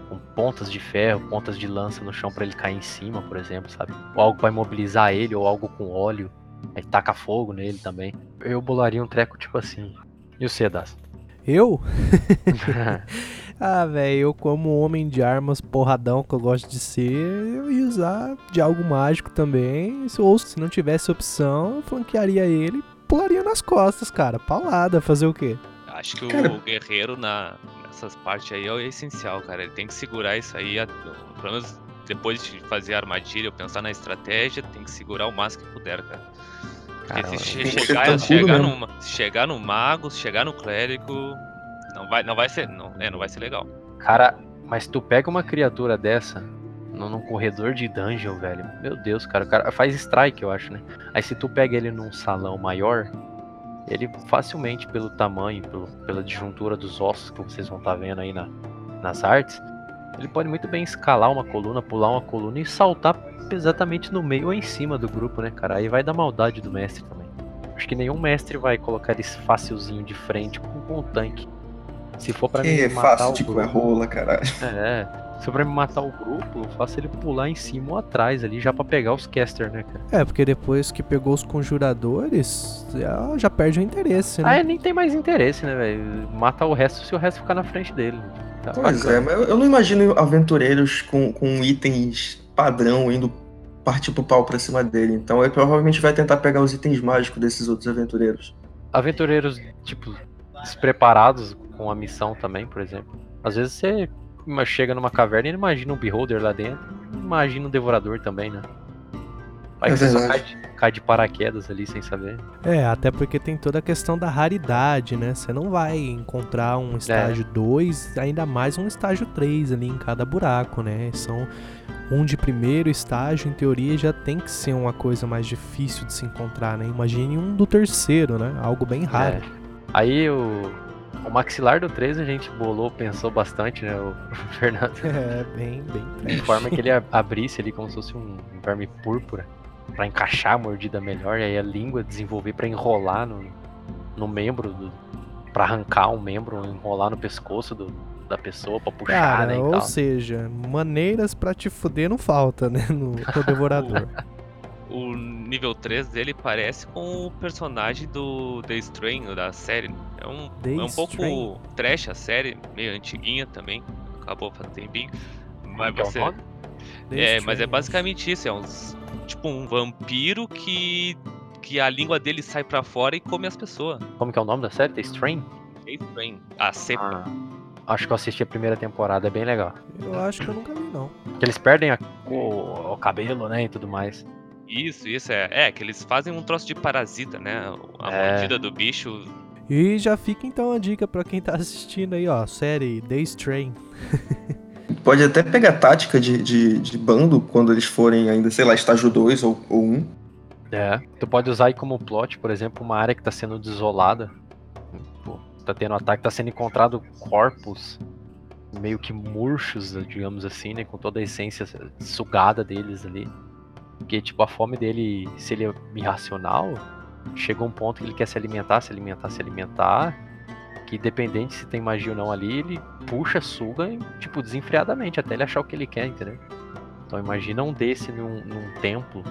com pontas de ferro, pontas de lança no chão pra ele cair em cima, por exemplo, sabe? Ou algo pra imobilizar ele, ou algo com óleo. Aí taca fogo nele também. Eu bolaria um treco tipo assim. E o Cedas? Eu? Ah, velho, eu como homem de armas porradão que eu gosto de ser, eu ia usar de algo mágico também. Ou se não tivesse opção, eu flanquearia ele e pularia nas costas, cara. Paulada, fazer o quê? Acho que Cara- o guerreiro na, nessas partes aí é o essencial, cara. Ele tem que segurar isso aí, pelo menos depois de fazer a armadilha pensar na estratégia, tem que segurar o máximo que puder, cara. Porque se chegar, chegar, no, se chegar no mago, se chegar no clérigo, não vai, não vai ser, não, é, não vai ser legal. Cara, mas tu pega uma criatura dessa num, num corredor de dungeon, velho. Meu Deus, cara, o cara faz strike, eu acho, né? Aí se tu pega ele num salão maior, ele facilmente, pelo tamanho, pelo, pela disjuntura dos ossos que vocês vão estar vendo aí na, nas artes, ele pode muito bem escalar uma coluna, pular uma coluna e saltar exatamente no meio ou em cima do grupo, né, cara? Aí vai dar maldade do mestre também. Acho que nenhum mestre vai colocar esse facilzinho de frente com, com o tanque. Se for pra Que mim é matar fácil, tipo, grupo, é rola, caralho. é, se for pra me matar o grupo, eu faço ele pular em cima ou atrás ali, já pra pegar os caster, né, cara? É, porque depois que pegou os conjuradores, já, já perde o interesse, Ah, né? é, nem tem mais interesse, né, velho? Mata o resto se o resto ficar na frente dele. Tá Pois bacana. é, mas eu- eu não imagino aventureiros com, com itens padrão indo partir pro pau pra cima dele. Então ele provavelmente vai tentar pegar os itens mágicos desses outros aventureiros. Aventureiros, tipo, despreparados com a missão também, por exemplo. Às vezes você chega numa caverna e imagina um beholder lá dentro, imagina um devorador também, né? Vai É que você só cai cai de paraquedas ali sem saber. É, até porque tem toda a questão da raridade, né? Você não vai encontrar um estágio 2, ainda mais um estágio 3 ali em cada buraco, né? São um de primeiro estágio, em teoria, já tem que ser uma coisa mais difícil de se encontrar, né? Imagine um do terceiro, né? Algo bem raro. É. Aí o, o maxilar do 3 a gente bolou, pensou bastante, né, o Fernando? É, bem, bem De forma que ele abrisse ali como se fosse um verme púrpura pra encaixar a mordida melhor e aí a língua desenvolver pra enrolar no, no membro para arrancar um membro, enrolar no pescoço do, da pessoa pra puxar, Cara, né, ou tal. seja, maneiras pra te fuder não falta, né? No, no Devorador. O nível 3 dele parece com o personagem do The Strain, da série. É um, The é um pouco trash a série, meio antiguinha também. Acabou faz um tempinho. Mas é o você. É, mas é basicamente isso, é uns. Tipo um vampiro que. que a língua dele sai pra fora e come as pessoas. Como que é o nome da série? The Strain? The Strain. A cepa. Ah, acho que eu assisti a primeira temporada, é bem legal. Eu acho que eu nunca vi, não. Que eles perdem a- o, o cabelo, né, e tudo mais. Isso, isso é. É, que eles fazem um troço de parasita, né? A É. mordida do bicho. E já fica então a dica pra quem tá assistindo aí, ó. Série The Strain. Pode até pegar tática de, de, de bando quando eles forem ainda, sei lá, estágio 2 ou, ou 1. É. Tu pode usar aí como plot, por exemplo, uma área que tá sendo desolada. Pô, tá tendo ataque, tá sendo encontrado corpos meio que murchos, digamos assim, né? Com toda a essência sugada deles ali. Porque, tipo, a fome dele, se ele é irracional, chega um ponto que ele quer se alimentar, se alimentar, se alimentar. Que independente se tem magia ou não ali, ele puxa, suga, tipo, desenfreadamente, até ele achar o que ele quer, entendeu? Então imagina um desse num, num templo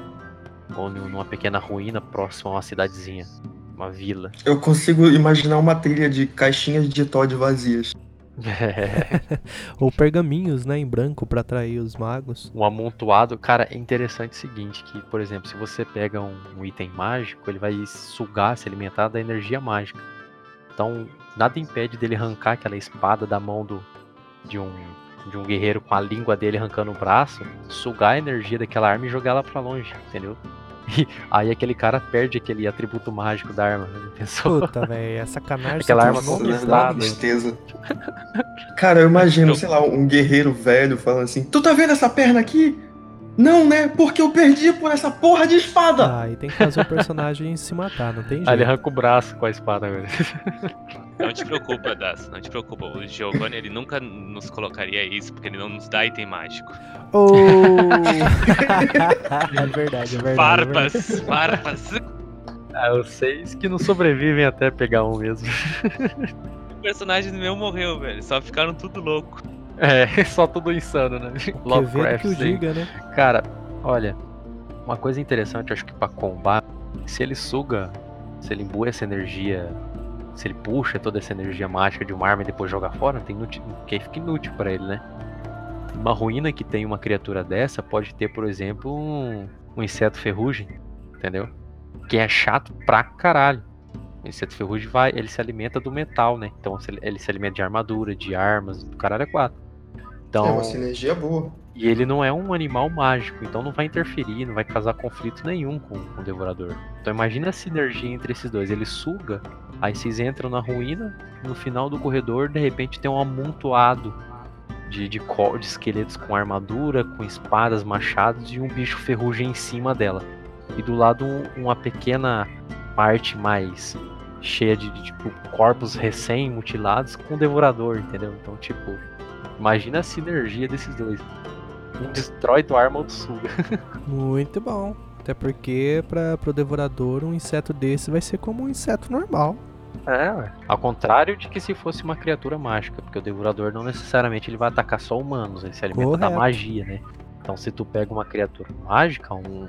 ou num- numa pequena ruína próxima a uma cidadezinha, uma vila. Eu consigo imaginar uma trilha de caixinhas de Todd vazias. Ou pergaminhos, né? Em branco pra atrair os magos. um amontoado. Cara, é interessante o seguinte, que, por exemplo, se você pega um, um item mágico, ele vai sugar, se alimentar da energia mágica. Então, nada impede dele arrancar aquela espada da mão do, de, um, de um guerreiro com a língua dele arrancando o braço, sugar a energia daquela arma e jogar ela pra longe, entendeu? E aí aquele cara perde aquele atributo mágico da arma. né? Pensou? Puta, velho, é sacanagem. Aquela arma conquistada. Tristeza. Cara, eu imagino, sei lá, um guerreiro velho falando assim: Tu tá vendo essa perna aqui? Não, né? Porque eu perdi por essa porra de espada! Ah, e tem que fazer o personagem se matar, não tem Aí ele jeito. arranca o braço com a espada, velho. Não te preocupa, Das. Não te preocupa. O Giovanni ele nunca nos colocaria isso, porque ele não nos dá item mágico. Oh! é verdade, é verdade. é verdade. Farpas, farpas. Ah, seis que não sobrevivem até pegar um mesmo. O personagem meu morreu, velho. Só ficaram tudo louco. É, só tudo insano, né? Que que Lovecraft, sim. diga, né? Cara, olha, uma coisa interessante, acho que pra combate, se ele suga, se ele imbui essa energia, se ele puxa toda essa energia mágica de uma arma e depois joga fora, tem inútil, que fica inútil pra ele, né? Uma ruína que tem uma criatura dessa pode ter, por exemplo, um, um inseto ferrugem, entendeu? Que é chato pra caralho. O inseto ferrugem vai, ele se alimenta do metal, né? Então ele se alimenta de armadura, de armas, do caralho é quatro. Então, É uma sinergia boa. e ele não é um animal mágico, então não vai interferir, não vai causar conflito nenhum com, com o devorador. Então imagina a sinergia entre esses dois. Ele suga, aí vocês entram na ruína, no final do corredor, de repente tem um amontoado de, de, de esqueletos com armadura, com espadas, machados e um bicho ferrugem em cima dela. E do lado um- uma pequena parte mais cheia de, de, tipo corpos recém-mutilados com o devorador, entendeu? Então, tipo, imagina a sinergia desses dois. Um destrói tua arma, outro suga. Muito bom. Até porque para pro devorador um inseto desse vai ser como um inseto normal. É, ué. Ao contrário de que se fosse uma criatura mágica, porque o devorador não necessariamente ele vai atacar só humanos, ele se alimenta da Correto. magia, né? Então se tu pega uma criatura mágica, um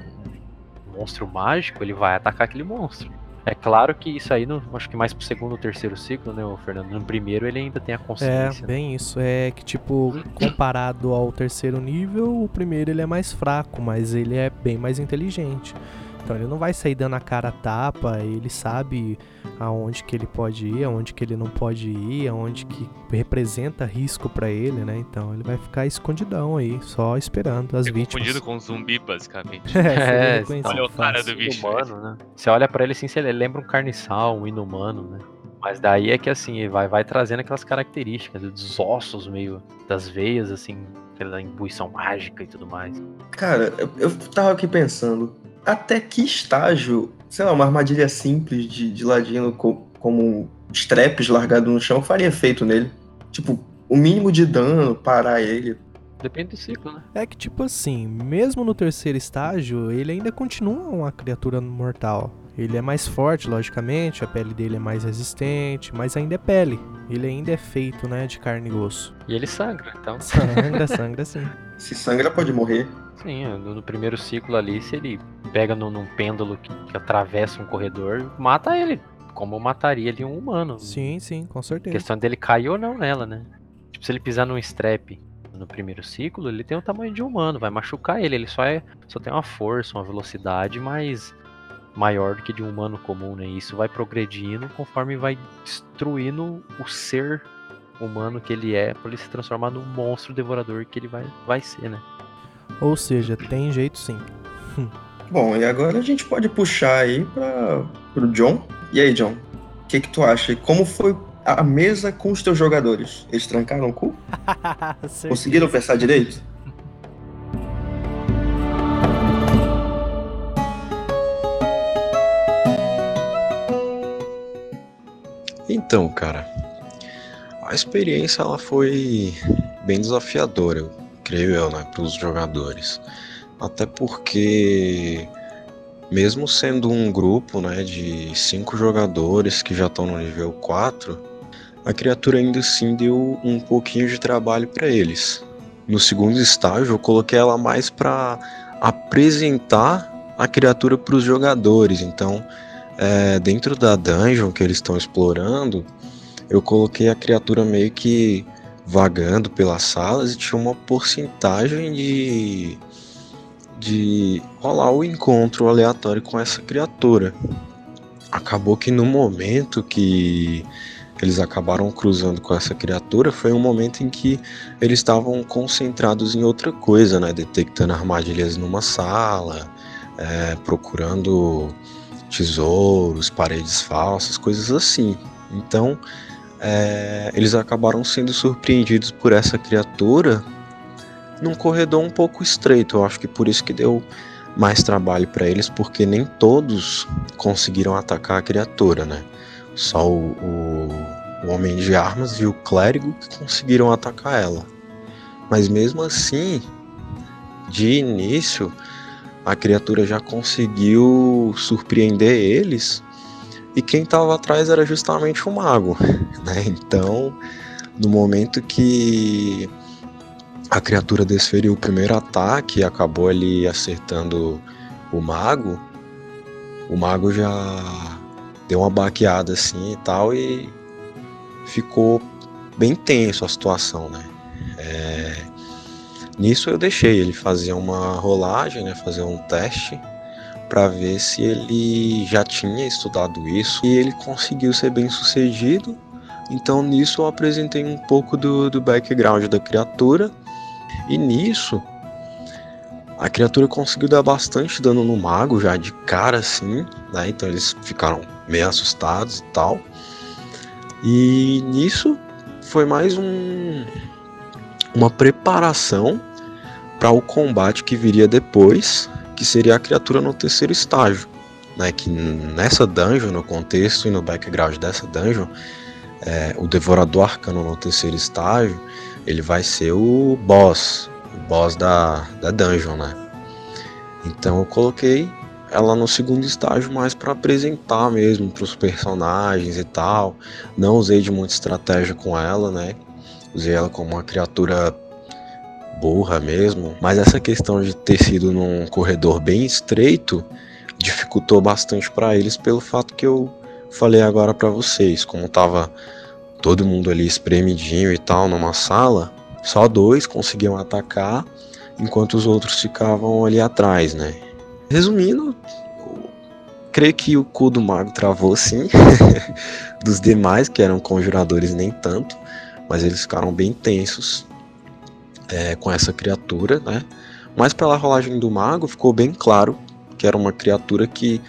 monstro mágico, ele vai atacar aquele monstro. É claro que isso aí, no, acho que mais pro segundo ou terceiro ciclo, né, o Fernando? No primeiro ele ainda tem a É, consciência. né? bem isso. É que, tipo, comparado ao terceiro nível, o primeiro ele é mais fraco, mas ele é bem mais inteligente. Então ele não vai sair dando a cara a tapa, ele sabe aonde que ele pode ir, aonde que ele não pode ir, aonde que representa risco pra ele, né? Então ele vai ficar escondidão aí, só esperando as É vítimas. confundido com um zumbi, basicamente. É, seria É, reconhecido olha o cara do bicho. Inumano, né? Você olha pra ele assim, você lembra um carniçal, um inumano, né? Mas daí é que assim, ele vai, vai trazendo aquelas características dos ossos meio das veias, assim, aquela imbuição mágica e tudo mais. Cara, eu, eu tava aqui pensando, até que estágio, sei lá, uma armadilha simples de, de ladino co- como straps largado no chão faria efeito nele? Tipo, o mínimo de dano, parar ele. Depende do ciclo, né? É que, tipo assim, mesmo no terceiro estágio, ele ainda continua uma criatura mortal. Ele é mais forte, logicamente, a pele dele é mais resistente, mas ainda é pele. Ele ainda é feito, né, de carne e osso. E ele sangra, então. Sangra, sangra sim. Se sangra, pode morrer. Sim, no, no primeiro ciclo ali, se ele pega num, num pêndulo que, que atravessa um corredor, mata ele. Como mataria ali um humano. Sim, sim, com A certeza. questão dele cair ou não nela, né? Tipo, se ele pisar num strap no primeiro ciclo, ele tem o tamanho de um humano, vai machucar ele. Ele só é só tem uma força, uma velocidade mais maior do que de um humano comum, né? E isso vai progredindo conforme vai destruindo o ser humano que ele é, para ele se transformar num monstro devorador que ele vai, vai ser, né? Ou seja, tem jeito sim. Bom, e agora a gente pode puxar aí para pro John. E aí, John? O que, que tu acha? Como foi a mesa com os teus jogadores? Eles trancaram o cu? Conseguiram pensar direito? Então, cara, a experiência ela foi bem desafiadora, creio eu, né, para os jogadores. Até porque, mesmo sendo um grupo, né, de cinco jogadores que já estão no nível 4, a criatura ainda assim deu um pouquinho de trabalho para eles. No segundo estágio, eu coloquei ela mais para apresentar a criatura para os jogadores. Então, é, dentro da dungeon que eles estão explorando, eu coloquei a criatura meio que vagando pelas salas e tinha uma porcentagem de de rolar o encontro aleatório com essa criatura. Acabou que no momento que eles acabaram cruzando com essa criatura foi um momento em que eles estavam concentrados em outra coisa, né? Detectando armadilhas numa sala, é, procurando tesouros, paredes falsas, coisas assim. Então, é, eles acabaram sendo surpreendidos por essa criatura num corredor um pouco estreito. Eu acho que por isso que deu mais trabalho para eles, porque nem todos conseguiram atacar a criatura, né? Só o, o, o homem de armas e o clérigo que conseguiram atacar ela. Mas mesmo assim, de início, a criatura já conseguiu surpreender eles e quem estava atrás era justamente o mago, né? Então, no momento que a criatura desferiu o primeiro ataque e acabou ali acertando o mago, o mago já deu uma baqueada assim e tal e ficou bem tenso a situação, né? É... Nisso eu deixei ele fazer uma rolagem, né? Fazer um teste para ver se ele já tinha estudado isso e ele conseguiu ser bem sucedido. Então nisso eu apresentei um pouco do, do background da criatura e nisso a criatura conseguiu dar bastante dano no mago já de cara assim, né? Então eles ficaram meio assustados e tal. E nisso foi mais um uma preparação para o combate que viria depois, que seria a criatura no terceiro estágio, né? Que nessa dungeon, no contexto e no background dessa dungeon, é, o Devorador Arcano no terceiro estágio, ele vai ser o boss, o boss da, da dungeon, né? Então eu coloquei ela no segundo estágio mais para apresentar mesmo para os personagens e tal. Não usei de muita estratégia com ela, né? Usei ela como uma criatura burra mesmo, mas essa questão de ter sido num corredor bem estreito dificultou bastante para eles pelo fato que eu falei agora para vocês, como tava todo mundo ali espremidinho e tal numa sala, só dois conseguiam atacar, enquanto os outros ficavam ali atrás, né? Resumindo, creio que o cu do mago travou sim, dos demais que eram conjuradores nem tanto, mas eles ficaram bem tensos é, com essa criatura, né? Mas pela rolagem do mago ficou bem claro que era uma criatura que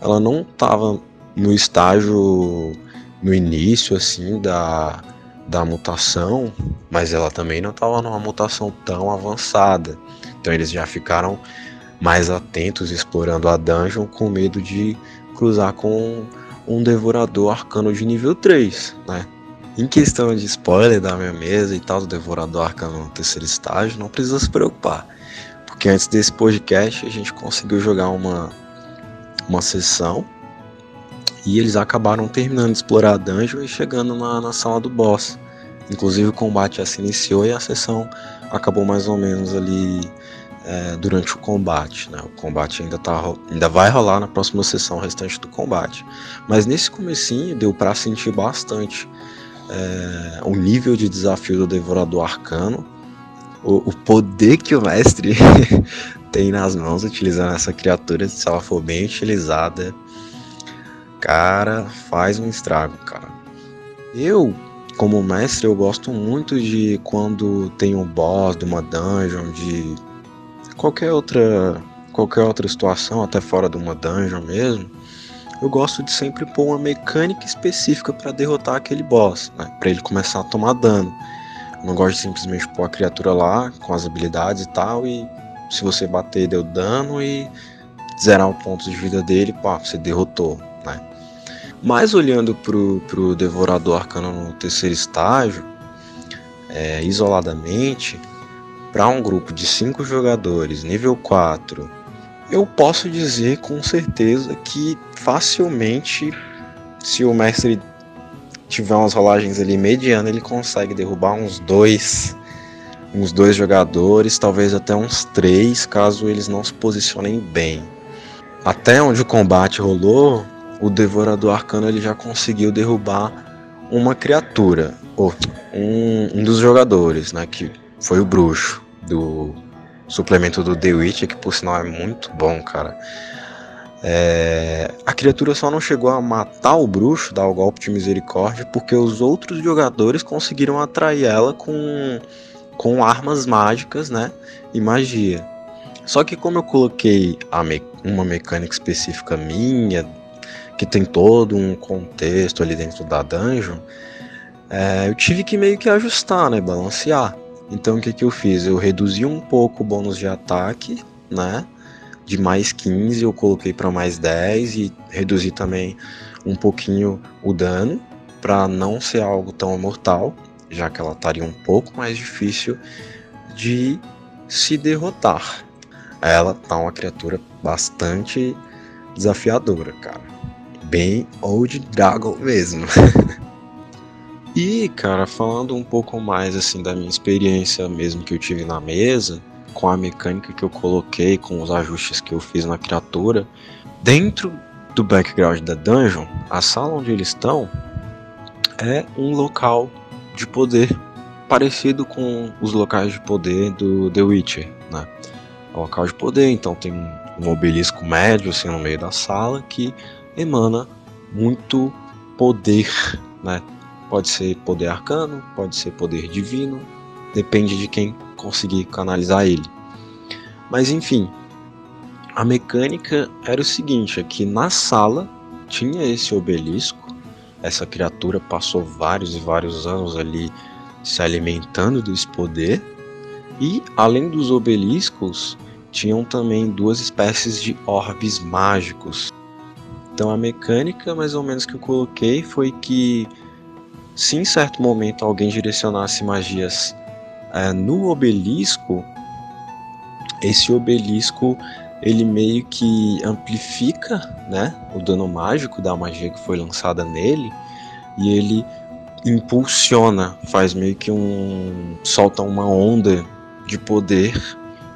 ela não estava no estágio no início assim da, da mutação, mas ela também não estava numa mutação tão avançada. Então eles já ficaram mais atentos explorando a dungeon com medo de cruzar com um devorador arcano de nível 3, né? Em questão de spoiler da minha mesa e tal, do Devorador Arcano no terceiro estágio, não precisa se preocupar. Porque antes desse podcast a gente conseguiu jogar uma, uma sessão e eles acabaram terminando de explorar a dungeon e chegando na, na sala do boss. Inclusive o combate já se iniciou e a sessão acabou mais ou menos ali é, durante o combate. Né? O combate ainda, tá, ainda vai rolar na próxima sessão restante do combate. Mas nesse comecinho deu para sentir bastante é, o nível de desafio do Devorador Arcano, o, o poder que o mestre tem nas mãos utilizando essa criatura, se ela for bem utilizada, cara, faz um estrago, cara. Eu, como mestre, eu gosto muito de quando tem um boss de uma dungeon, de qualquer outra qualquer outra situação, até fora de uma dungeon mesmo, eu gosto de sempre pôr uma mecânica específica para derrotar aquele boss, né? para ele começar a tomar dano. Eu não gosto de simplesmente pôr a criatura lá com as habilidades e tal e se você bater deu dano e zerar o ponto de vida dele, pá, você derrotou? Mas olhando pro, pro Devorador Arcano no terceiro estágio, é, isoladamente, para um grupo de 5 jogadores, nível 4, eu posso dizer com certeza que facilmente, se o mestre tiver umas rolagens ali medianas, ele consegue derrubar uns dois, uns dois jogadores, talvez até uns três, caso eles não se posicionem bem. Até onde o combate rolou, o Devorador Arcano ele já conseguiu derrubar uma criatura, ou um, um dos jogadores, né, que foi o bruxo do suplemento do The Witch, que por sinal é muito bom, cara. É... A criatura só não chegou a matar o bruxo, dar o golpe de misericórdia, porque os outros jogadores conseguiram atrair ela com, com armas mágicas, né? E magia. Só que como eu coloquei me... uma mecânica específica minha, que tem todo um contexto ali dentro da dungeon, é... eu tive que meio que ajustar, né? Balancear. Então o que, que eu fiz? Eu reduzi um pouco o bônus de ataque, né? De mais 15 eu coloquei para mais 10 e reduzi também um pouquinho o dano para não ser algo tão mortal, já que ela estaria um pouco mais difícil de se derrotar. Ela tá uma criatura bastante desafiadora, cara. Bem Old Dragon mesmo. E, cara, falando um pouco mais assim da minha experiência mesmo que eu tive na mesa, com a mecânica que eu coloquei, com os ajustes que eu fiz na criatura, dentro do background da dungeon, a sala onde eles estão é um local de poder parecido com os locais de poder do The Witcher, né? É um local de poder, então tem um obelisco médio assim no meio da sala que emana muito poder, né? Pode ser poder arcano, pode ser poder divino, depende de quem conseguir canalizar ele. Mas enfim, a mecânica era o seguinte: é que na sala tinha esse obelisco, essa criatura passou vários e vários anos ali se alimentando desse poder, e além dos obeliscos, tinham também duas espécies de orbes mágicos. Então a mecânica mais ou menos que eu coloquei foi que se em certo momento alguém direcionasse magias é, no obelisco, esse obelisco ele meio que amplifica né, o dano mágico da magia que foi lançada nele e ele impulsiona, faz meio que um. solta uma onda de poder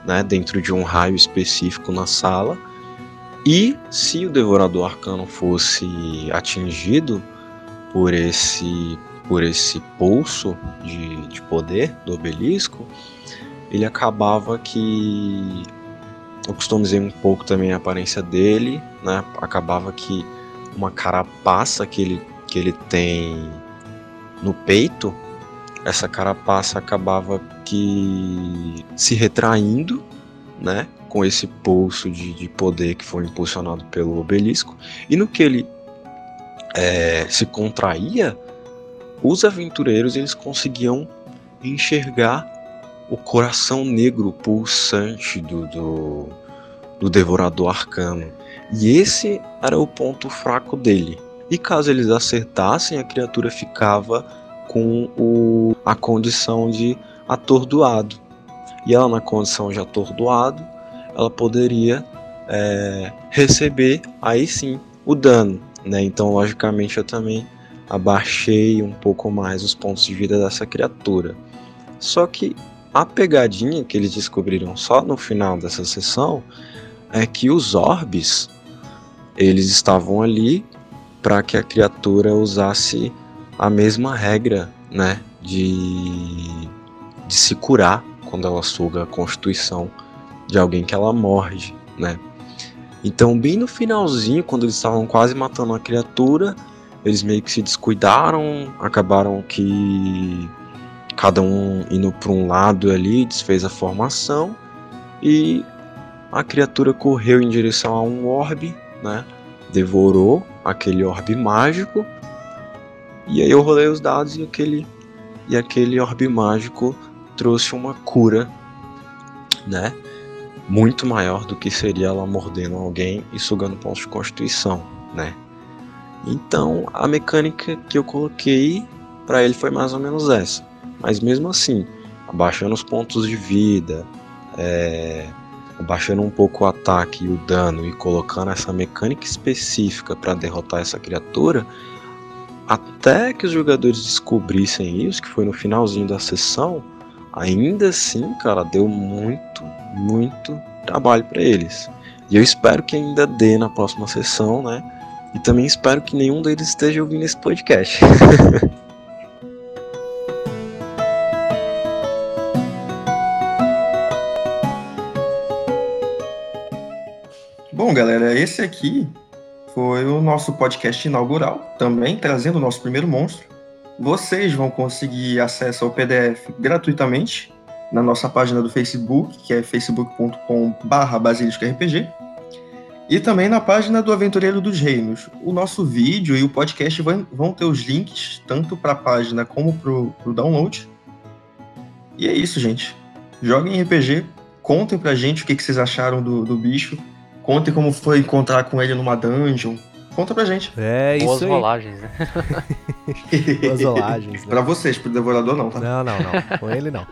né, dentro de um raio específico na sala. E se o Devorador Arcano fosse atingido por esse por esse pulso de, de poder do obelisco, ele acabava que. Eu customizei um pouco também a aparência dele, né? Acabava que uma carapaça que ele, que ele tem no peito, essa carapaça acabava que se retraindo, né? Com esse pulso de, de poder que foi impulsionado pelo obelisco. E no que ele é, se contraía, os aventureiros eles conseguiam enxergar o coração negro pulsante do, do, do devorador arcano. E esse era o ponto fraco dele. E caso eles acertassem, a criatura ficava com o, a condição de atordoado. E ela, na condição de atordoado, ela poderia é, receber aí sim o dano. Né? Então, logicamente, eu também abaixei um pouco mais os pontos de vida dessa criatura. Só que a pegadinha que eles descobriram só no final dessa sessão é que os orbes eles estavam ali para que a criatura usasse a mesma regra, né, de, de se curar quando ela suga a constituição de alguém que ela morde, né? Então, bem no finalzinho, quando eles estavam quase matando a criatura, eles meio que se descuidaram, acabaram que cada um indo para um lado ali, desfez a formação e a criatura correu em direção a um orbe, né? Devorou aquele orbe mágico. E aí eu rolei os dados e aquele e aquele orbe mágico trouxe uma cura, né? Muito maior do que seria ela mordendo alguém e sugando pontos de constituição, né? Então a mecânica que eu coloquei para ele foi mais ou menos essa. Mas mesmo assim, abaixando os pontos de vida, é, abaixando um pouco o ataque e o dano e colocando essa mecânica específica para derrotar essa criatura, até que os jogadores descobrissem isso, que foi no finalzinho da sessão, ainda assim, cara, deu muito, muito trabalho para eles. E eu espero que ainda dê na próxima sessão, né? E também espero que nenhum deles esteja ouvindo esse podcast. Bom, galera, esse aqui foi o nosso podcast inaugural, também trazendo o nosso primeiro monstro. Vocês vão conseguir acesso ao PDF gratuitamente na nossa página do Facebook, que é facebook.com/basiliscorpg, e também na página do Aventureiro dos Reinos. O nosso vídeo e o podcast vão, ter os links tanto para a página como para o download. E é isso, gente. Joguem RPG, contem pra gente o que, que vocês acharam do, do bicho, contem como foi encontrar com ele numa dungeon. Conta pra gente. É Boas isso aí. rolagens, né? Boas rolagens, né? pra vocês, pro Devorador não, tá? Não, não, não. Com ele não.